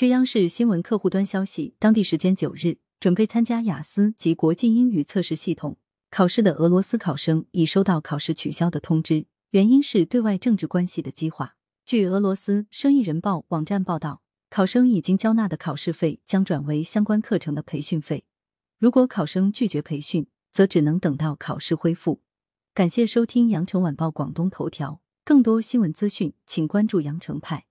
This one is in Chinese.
据央视新闻客户端消息当地时间九日准备参加雅思及国际英语测试系统考试的俄罗斯考生已收到考试取消的通知原因是对外政治关系的激化。据俄罗斯生意人报网站报道考生已经交纳的考试费将转为相关课程的培训费。如果考生拒绝培训则只能等到考试恢复。感谢收听羊城晚报广东头条更多新闻资讯请关注羊城派。